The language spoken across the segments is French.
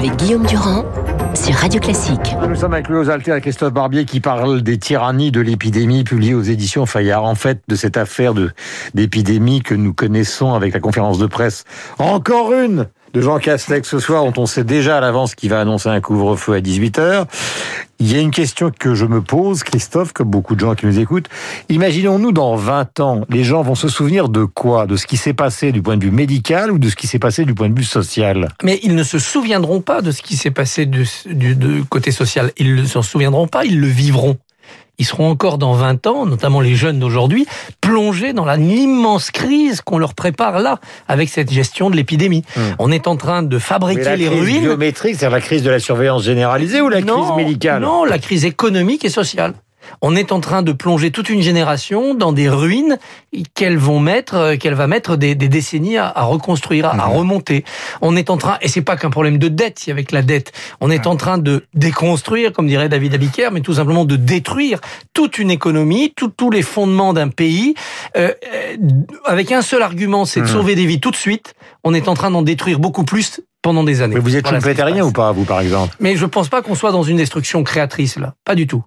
avec Guillaume Durand sur Radio Classique. Nous sommes avec Louis Alter et Christophe Barbier qui parle des tyrannies de l'épidémie publiées aux éditions Fayard. En fait, de cette affaire d'épidémie que nous connaissons avec la conférence de presse. Encore une de Jean Castex ce soir, dont on sait déjà à l'avance qu'il va annoncer un couvre-feu à 18h. Il y a une question que je me pose, Christophe, comme beaucoup de gens qui nous écoutent. Imaginons-nous dans 20 ans, les gens vont se souvenir de quoi? De ce qui s'est passé du point de vue médical ou de ce qui s'est passé du point de vue social? Mais ils ne se souviendront pas de ce qui s'est passé du, du, côté social. Ils ne s'en souviendront pas, ils le vivront ils seront encore dans 20 ans, notamment les jeunes d'aujourd'hui, plongés dans l'immense crise qu'on leur prépare là, avec cette gestion de l'épidémie. Hmm. On est en train de fabriquer les ruines. biométrique, c'est la crise de la surveillance généralisée ou la crise médicale? Non, la crise économique et sociale on est en train de plonger toute une génération dans des ruines qu'elle vont mettre, euh, qu'elle va mettre des, décennies à, reconstruire, à, mhm. remonter. On est en train, et c'est pas qu'un problème de dette, avec la dette, on est en train de déconstruire, comme dirait David Abiker, mais tout simplement de détruire toute une économie, tous les fondements d'un pays, euh, euh, avec un seul argument, c'est de mhm. sauver des vies tout de suite. On est en train d'en détruire beaucoup plus pendant des années. Mais vous êtes voilà, ou pas, vous, par exemple? Mais je pense pas qu'on soit dans une destruction créatrice, là. Pas du tout.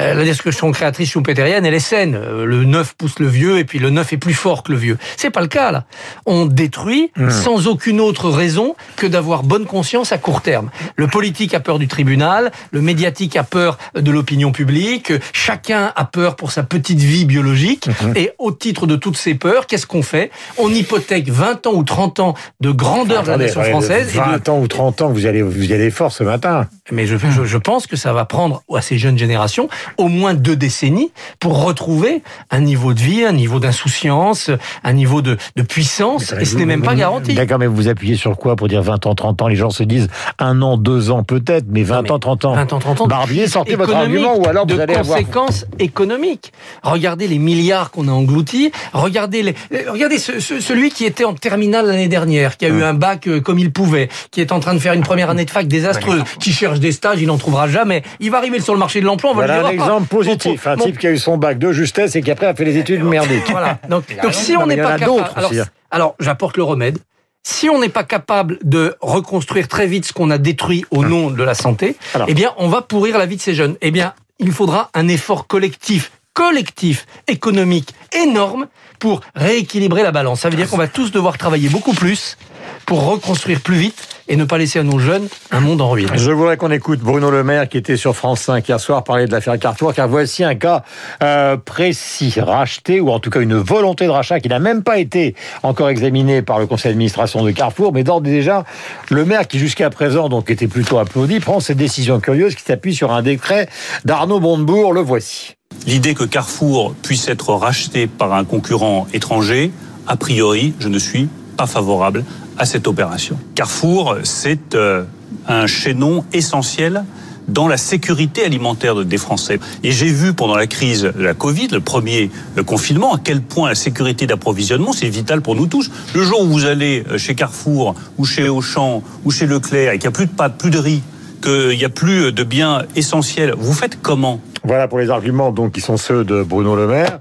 Euh, la destruction créatrice schumpeterienne, elle est saine. Euh, le neuf pousse le vieux et puis le neuf est plus fort que le vieux. C'est pas le cas là. On détruit hmm. sans aucune autre raison que d'avoir bonne conscience à court terme. Le politique a peur du tribunal, le médiatique a peur de l'opinion publique, chacun a peur pour sa petite vie biologique hmm. et au titre de toutes ces peurs, qu'est-ce qu'on fait? On hypothèque 20 ans ou 30 ans de grandeur de la nation française. 20 ans ou 30 ans, vous allez, vous allez fort ce matin. Mais je, je, je pense que ça va prendre à ces jeunes générations au moins deux décennies pour retrouver un niveau de vie, un niveau d'insouciance, un niveau de, puissance, et ce n'est même pas garanti. D'accord, mais vous appuyez sur quoi pour dire 20 ans, 30 ans Les gens se disent un an, deux ans peut-être, mais 20 ans, 30 ans. 20 ans, 30 ans. Barbier, sortez votre argument ou alors vous allez avoir... conséquences économiques. Regardez les milliards qu'on a engloutis, regardez, les, regardez celui qui était en terminale l'année dernière, qui a eu un bac euh, comme il pouvait, qui est en train de faire une première année de fac désastreuse, qui cherche des stages, il n'en trouvera jamais. Il va arriver sur le marché de l'emploi, on va un exemple positif. Un type qui a eu son bac de justesse et qui après a fait les études merdiques. Voilà. Donc, si on n'est pas capable, alors, alors j'apporte le remède. Si on n'est pas capable de reconstruire très vite ce qu'on a détruit au nom de la santé, eh bien, on va pourrir la vie de ces jeunes. Eh bien, il faudra un effort collectif collectif économique énorme pour rééquilibrer la balance. Ça veut dire qu'on va tous devoir travailler beaucoup plus pour reconstruire plus vite et ne pas laisser à nos jeunes un monde en ruine. Je voudrais qu'on écoute Bruno Le Maire qui était sur France 5 hier soir parler de l'affaire Carrefour, car voici un cas euh, précis, racheté, ou en tout cas une volonté de rachat qui n'a même pas été encore examinée par le conseil d'administration de Carrefour, mais d'ores et déjà, le maire qui jusqu'à présent donc était plutôt applaudi, prend cette décision curieuse qui s'appuie sur un décret d'Arnaud Montebourg, le voici. L'idée que Carrefour puisse être racheté par un concurrent étranger, a priori, je ne suis pas favorable à cette opération. Carrefour, c'est euh, un chaînon essentiel dans la sécurité alimentaire des Français. Et j'ai vu pendant la crise de la Covid, le premier confinement, à quel point la sécurité d'approvisionnement, c'est vital pour nous tous. Le jour où vous allez euh, chez Carrefour, ou chez Auchan, ou chez Leclerc, et qu'il n'y a plus de pâtes, plus de riz, qu'il n'y a plus de biens essentiels, vous faites comment? Voilà pour les arguments donc qui sont ceux de Bruno Le Maire.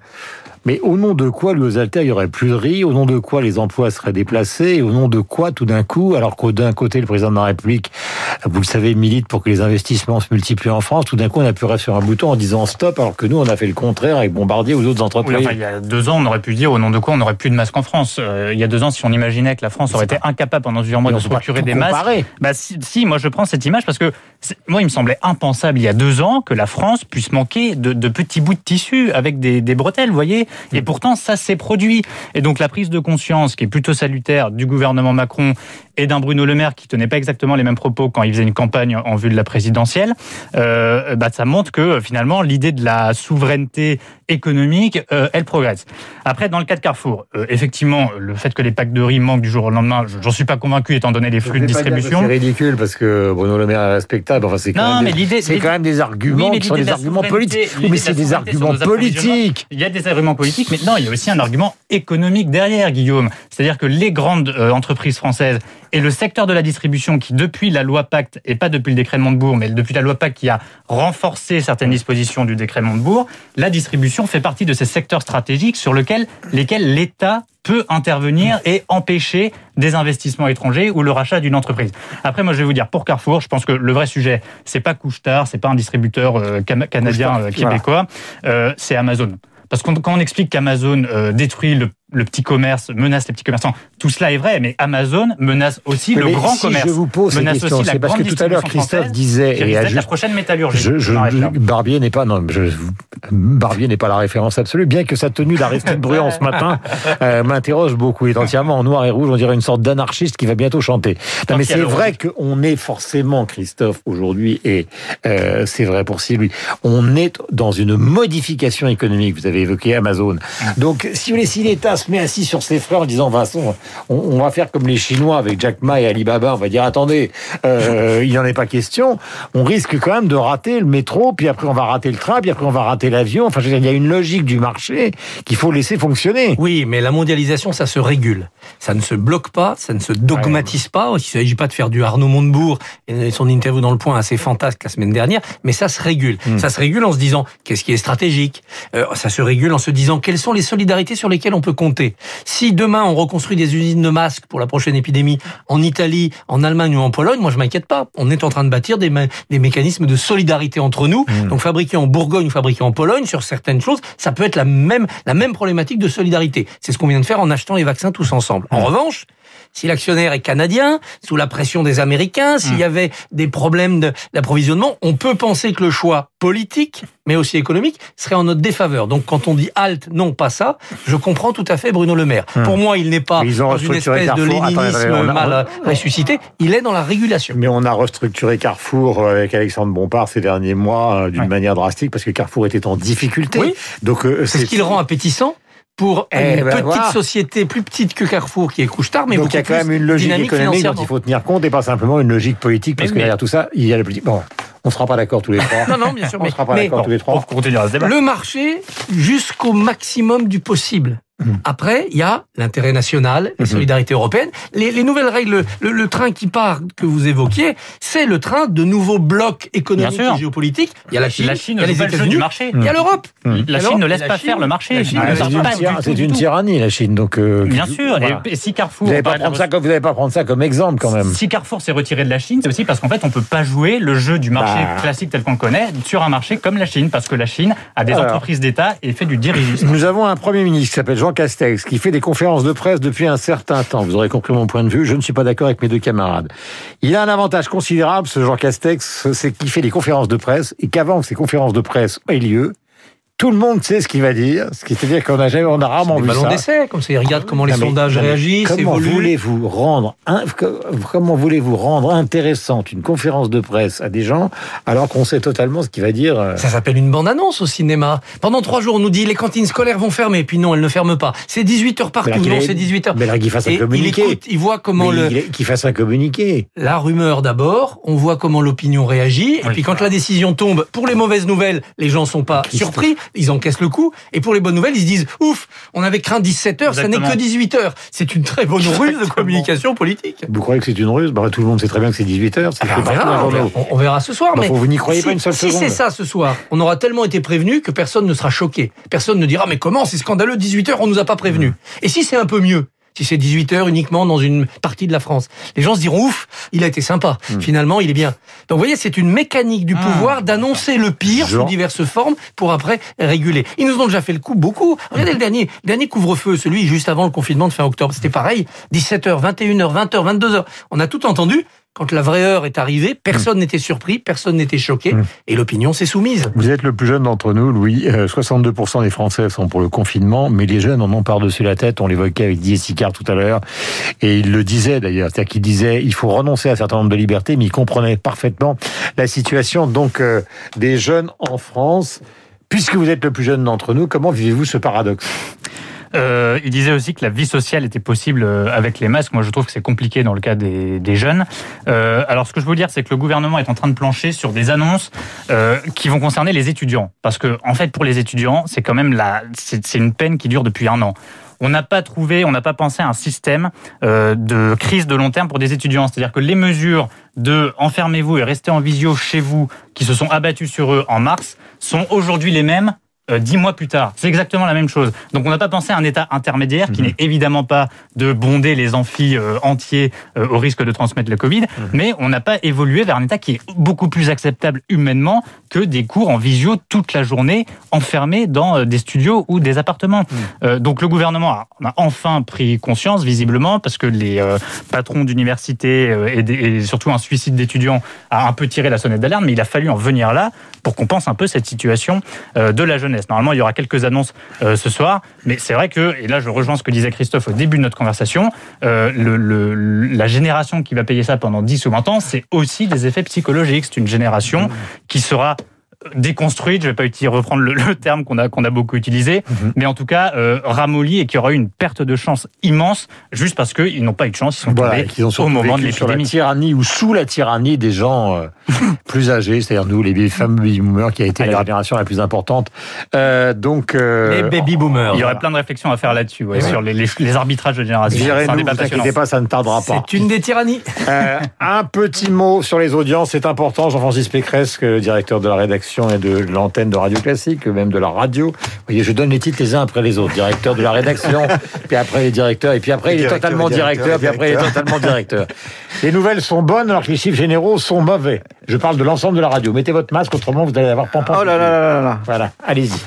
Mais au nom de quoi, lui, aux Alter, il y aurait plus de riz? Au nom de quoi les emplois seraient déplacés? Au nom de quoi, tout d'un coup, alors qu'au d'un côté, le président de la République, vous le savez, milite pour que les investissements se multiplient en France, tout d'un coup, on appuierait sur un bouton en disant stop, alors que nous, on a fait le contraire avec Bombardier ou d'autres entreprises. il y a deux ans, on aurait pu dire au nom de quoi on n'aurait plus de masques en France. Euh, il y a deux ans, si on imaginait que la France aurait été incapable pendant plusieurs mois de se procurer des masques, bah si, moi je prends cette image parce que moi, il me semblait impensable il y a deux ans que la France puisse manquer de, petits bouts de tissu avec des, des bretelles, vous voyez. Et pourtant, ça s'est produit. Et donc la prise de conscience, qui est plutôt salutaire du gouvernement Macron et d'un Bruno Le Maire qui tenait pas exactement les mêmes propos quand il faisait une campagne en vue de la présidentielle, euh, bah, ça montre que finalement l'idée de la souveraineté économique, euh, elle progresse. Après, dans le cas de Carrefour, euh, effectivement, le fait que les packs de riz manquent du jour au lendemain, j'en suis pas convaincu étant donné les flux de distribution. C'est ridicule parce que Bruno Le Maire est respectable. Enfin, c'est quand, même des, c'est quand même des arguments qui sont des arguments politiques. mais c'est des arguments politiques. Il y a des arguments politiques, mais non, il y a aussi un argument économique derrière, Guillaume. C'est-à-dire que les grandes entreprises françaises et le secteur de la distribution qui, depuis la loi Pacte, et pas depuis le décret Montebourg, mais depuis la loi Pacte qui a renforcé certaines dispositions du décret Montebourg, la distribution fait partie de ces secteurs stratégiques sur lesquels l'État peut intervenir et empêcher des investissements étrangers ou le rachat d'une entreprise. Après, moi, je vais vous dire, pour Carrefour, je pense que le vrai sujet, c'est pas Couche-Tard, c'est pas un distributeur euh, canadien, euh, québécois, euh, c'est Amazon. Parce que quand on explique qu'Amazon détruit le le petit commerce menace les petits commerçants. Tout cela est vrai, mais Amazon menace aussi le grand commerce. Je vous pose menace question, aussi la parce que tout à l'heure Christophe disait et juste, la prochaine métallurgie. Je, je, Barbier n'est pas non, je, Barbier n'est pas la référence absolue, bien que sa tenue d'Aristide Bruand ce matin euh, m'interroge beaucoup. Il est entièrement en noir et rouge, on dirait une sorte d'anarchiste qui va bientôt chanter. Non, mais c'est vrai qu'on est forcément Christophe aujourd'hui et euh, c'est vrai pour Sylvie. On est dans une modification économique. Vous avez évoqué Amazon. Donc si si l'État se met assis sur ses frères en disant Vincent, on, va faire comme les Chinois avec Jack Ma et Alibaba, on va dire attendez, euh, il n'y en est pas question, on risque quand même de rater le métro, puis après on va rater le train, puis après on va rater l'avion. Enfin, je veux dire, il y a une logique du marché qu'il faut laisser fonctionner. Oui, mais la mondialisation, ça se régule. Ça ne se bloque pas, ça ne se dogmatise pas. Il ne s'agit pas de faire du Arnaud Montebourg et son interview dans le point assez fantasque la semaine dernière, mais ça se régule. Hmm. Ça se régule en se disant qu'est-ce qui est stratégique? Euh, ça se régule en se disant quelles sont les solidarités sur lesquelles on peut compter? Si demain on reconstruit des usines de masques pour la prochaine épidémie en Italie, en Allemagne ou en Pologne, moi je m'inquiète pas. On est en train de bâtir des, des mécanismes de solidarité entre nous. Mmh. Donc fabriquer en Bourgogne ou fabriquer en Pologne sur certaines choses, ça peut être la même la même problématique de solidarité. C'est ce qu'on vient de faire en achetant les vaccins tous ensemble. En mmh. revanche, si l'actionnaire est canadien, sous la pression des Américains, s'il y hmm. avait des problèmes d'approvisionnement, on peut penser que le choix politique, mais aussi économique, serait en notre défaveur. Donc quand on dit halte, non, pas ça, je comprends tout à fait Bruno Le Maire. Hmm. Pour moi, il n'est pas dans une espèce de léninisme mal ressuscité, il est dans la régulation. Mais on a restructuré Carrefour avec Alexandre Bompard ces derniers mois euh, d'une manière drastique parce que Carrefour était en difficulté. Oui. Donc euh, c'est ce qui le rend appétissant pour eh une ben petite société plus petite que Carrefour qui est couche-tard, mais Donc il y a quand même une logique économique dont il faut tenir compte et pas simplement une logique politique, parce que derrière tout ça, il y a le politique. Bon, on ne sera pas d'accord tous les trois. non, non, bien sûr. on ne sera pas d'accord tous les trois. Le marché, jusqu'au maximum du possible. Mm. Après, il y a l'intérêt national, la mm-hmm. solidarité européenne. Les, les nouvelles règles, le, le, train qui part que vous évoquiez, c'est le train de nouveaux blocs économiques et géopolitiques. Il y a la Chine, la Chine il y a les États-Unis, marché. il y a l'Europe. Mm. La Chine ne laisse pas faire le marché. c'est une, tyrannie, la Chine. Donc, euh, Bien sûr. Et, si Carrefour... Vous n'allez pas, prendre ça, vous pas prendre ça comme exemple, quand même. Si Carrefour s'est retiré de la Chine, c'est aussi parce qu'en fait, on peut pas jouer le jeu du marché bah. classique tel qu'on le connaît sur un marché comme la Chine, parce que la Chine a des entreprises d'État et fait du dirigisme. Nous avons un Premier ministre qui s'appelle Jean Castex, qui fait des conférences de presse depuis un certain temps. Vous aurez compris mon point de vue. Je ne suis pas d'accord avec mes deux camarades. Il a un avantage considérable, ce Jean Castex, c'est qu'il fait des conférences de presse et qu'avant que ces conférences de presse aient lieu, tout le monde sait ce qu'il va dire, ce qui veut dire qu'on a jamais, on a rarement vu ça. d'essai, comme ça, il regarde comment les sondages réagissent. Comment voulez-vous rendre, comment voulez-vous rendre intéressante une conférence de presse à des gens alors qu'on sait totalement ce qu'il va dire euh Ça s'appelle une bande-annonce au cinéma. Pendant trois jours, on nous dit les cantines scolaires vont fermer, puis non, elles ne ferment pas. C'est 18 heures partout, non, c'est 18 heures. Mais là, qu'il fasse un communiqué. Il écoute, il voit comment le. Qu'il fasse un communiqué. La rumeur d'abord, on voit comment l'opinion réagit, et puis quand la décision tombe, pour les mauvaises nouvelles, les gens sont pas surpris ils encaissent le coup. Et pour les bonnes nouvelles, ils se disent ouf, on avait craint 17 heures, ça n'est que 18 heures. C'est une très bonne ruse de communication politique. Vous croyez que c'est une ruse? Bah, Tout le monde sait très bien que c'est 18 heures. Ah, on, verra, on, verra, ce soir. mais vous n'y croyez pas une seule seconde. Si c'est ça ce soir, on aura tellement été prévenu que personne ne sera choqué. Personne ne dira mais comment c'est scandaleux 18 heures, on nous a pas prévenu. Mmh. Et si c'est un peu mieux? Si c'est 18 heures uniquement dans une partie de la France. Les gens se diront ouf, il a été sympa. Hmm. Finalement, il est bien. Donc vous voyez, c'est une mécanique du ah. pouvoir d'annoncer le pire sous diverses formes pour après réguler. Ils nous ont déjà fait le coup beaucoup. Regardez le dernier, le dernier couvre-feu, celui juste avant le confinement de fin octobre. C'était pareil. 17h, 21h, 20h, 22h. On a tout entendu. Quand la vraie heure est arrivée, personne n'était surpris, personne n'était choqué, mm. et l'opinion s'est soumise. Vous êtes le plus jeune d'entre nous, Louis. 62% euh, des Français sont pour le confinement, mais les jeunes en ont par-dessus la tête. On l'évoquait avec Didier Sicard tout à l'heure, et il le disait d'ailleurs. C'est-à-dire qu'il disait il faut renoncer à un certain nombre de libertés, mais il comprenait parfaitement la situation donc euh, des jeunes en France. Puisque vous êtes le plus jeune d'entre nous, comment vivez-vous ce paradoxe? Euh, il disait aussi que la vie sociale était possible euh, avec les masques. Moi, je trouve que c'est compliqué dans le cas des, des jeunes. Euh, alors, ce que je veux dire, c'est que le gouvernement est en train de plancher sur des annonces euh, qui vont concerner les étudiants. Parce que, en fait, pour les étudiants, c'est quand même la, c'est une peine qui dure depuis un an on n'a pas trouvé, on n'a pas pensé à un système euh, de crise de long terme pour des étudiants. C'est-à-dire que les mesures de enfermez-vous et restez en visio chez vous qui se sont abattues sur eux en mars sont aujourd'hui les mêmes dix mois plus tard. C'est exactement la même chose. Donc on n'a pas pensé à un état intermédiaire qui mhm. n'est évidemment pas de bonder les amphis euh, entiers euh, au risque de transmettre le Covid, mhm. mais on n'a pas évolué vers un état qui est beaucoup plus acceptable humainement que des cours en visio toute la journée enfermés dans des studios ou des appartements. Mhm. donc le gouvernement a, enfin pris conscience visiblement parce que les patrons d'université et, et, surtout un suicide d'étudiants a un peu tiré la sonnette d'alarme, mais il a fallu en venir là pour qu'on pense un peu cette situation de la Normalement, il y aura quelques annonces euh, ce soir, mais c'est vrai que, et là je rejoins ce que disait Christophe au début de notre conversation, euh, la génération qui va payer ça pendant 10 ou 20 ans, c'est aussi des effets psychologiques. C'est une génération qui sera déconstruite, je vais pas utiliser, reprendre le, terme qu'on a, qu'on a beaucoup utilisé, mhm. mais en tout cas euh, ramolli et qui aura eu une perte de chance immense juste parce qu'ils n'ont pas eu de chance, ils sont tombés au moment de l'épidémie. Sur la tyrannie ou sous la tyrannie des gens euh, plus âgés, c'est-à-dire nous, les fameux baby boomers, qui a été la génération la plus importante. Euh, donc les baby boomers. Il y aurait plein de réflexions à faire là-dessus, ouais, sur les, les, arbitrages de génération. Ne vous inquiétez pas, ça ne tardera pas. C'est une des tyrannies. un petit mot sur les audiences, c'est important. Jean-Francis Pécresse, directeur de la rédaction et de l'antenne de Radio Classique, même de la radio. Vous voyez, je donne les titres les uns après les autres. Directeur de la rédaction, puis après les directeurs, et puis après il est totalement directeur, puis après il est totalement directeur. Les nouvelles sont bonnes alors que les chiffres généraux sont mauvais. Je parle de l'ensemble de la radio. Mettez votre masque, autrement vous allez avoir pampon. Oh là là là là Voilà, allez-y.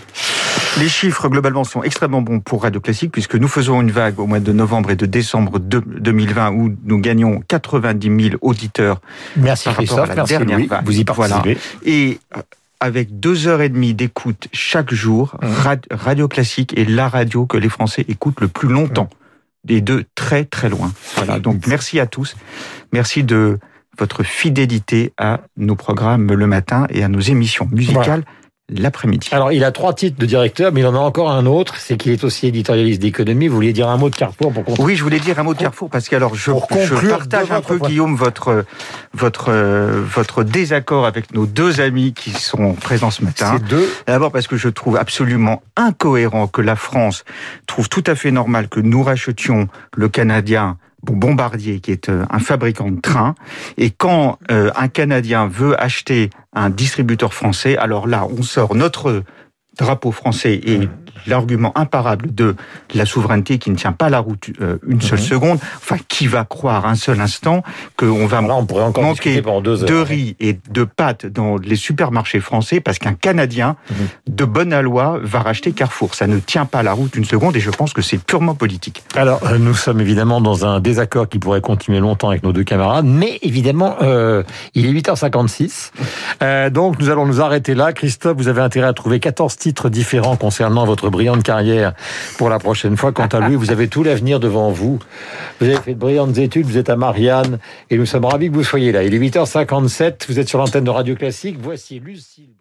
Les chiffres globalement sont extrêmement bons pour Radio Classique puisque nous faisons une vague au mois de novembre et de décembre 2020 où nous gagnons 90 000 auditeurs. Merci Christophe, merci Louis, vous y participez. Et euh, avec deux heures et demie d'écoute chaque jour, mmh. Radio Classique est la radio que les Français écoutent le plus longtemps. Des deux très très loin. Voilà. Donc merci à tous. Merci de votre fidélité à nos programmes le matin et à nos émissions musicales l'après-midi. Alors, il a trois titres de directeur, mais il en a encore un autre, c'est qu'il est aussi éditorialiste d'économie. Vous vouliez dire un mot de Carrefour pour conclure? Oui, je voulais dire un mot de Carrefour parce que alors je, je partage un peu, Guillaume, votre votre votre désaccord avec nos deux amis qui sont présents ce matin. C'est deux. D'abord parce que je trouve absolument incohérent que la France trouve tout à fait normal que nous rachetions le Canadien Bombardier, qui est euh, un fabricant de trains. Et quand euh, un Canadien veut acheter un distributeur français, alors là, on sort notre drapeau français et l'argument imparable de la souveraineté qui ne tient pas la route euh, une seule mhm. seconde. Enfin, qui va croire un seul instant qu'on va on pourrait encore manquer de riz et de pâtes dans les supermarchés français parce qu'un Canadien mhm. de bonne aloi va racheter Carrefour. Ça ne tient pas la route une seconde et je pense que c'est purement politique. Alors, euh, nous sommes évidemment dans un désaccord qui pourrait continuer longtemps avec nos deux camarades, mais évidemment, euh, il est 8h56. Euh, donc, nous allons nous arrêter là. Christophe, vous avez intérêt à trouver 14 titres différents concernant brillante carrière pour la prochaine fois. Quant à lui, vous avez tout l'avenir devant vous. Vous avez fait de brillantes études, vous êtes à Marianne et nous sommes ravis que vous soyez là. Il est 8h57, vous êtes sur l'antenne de Radio Classique. Voici Lucille.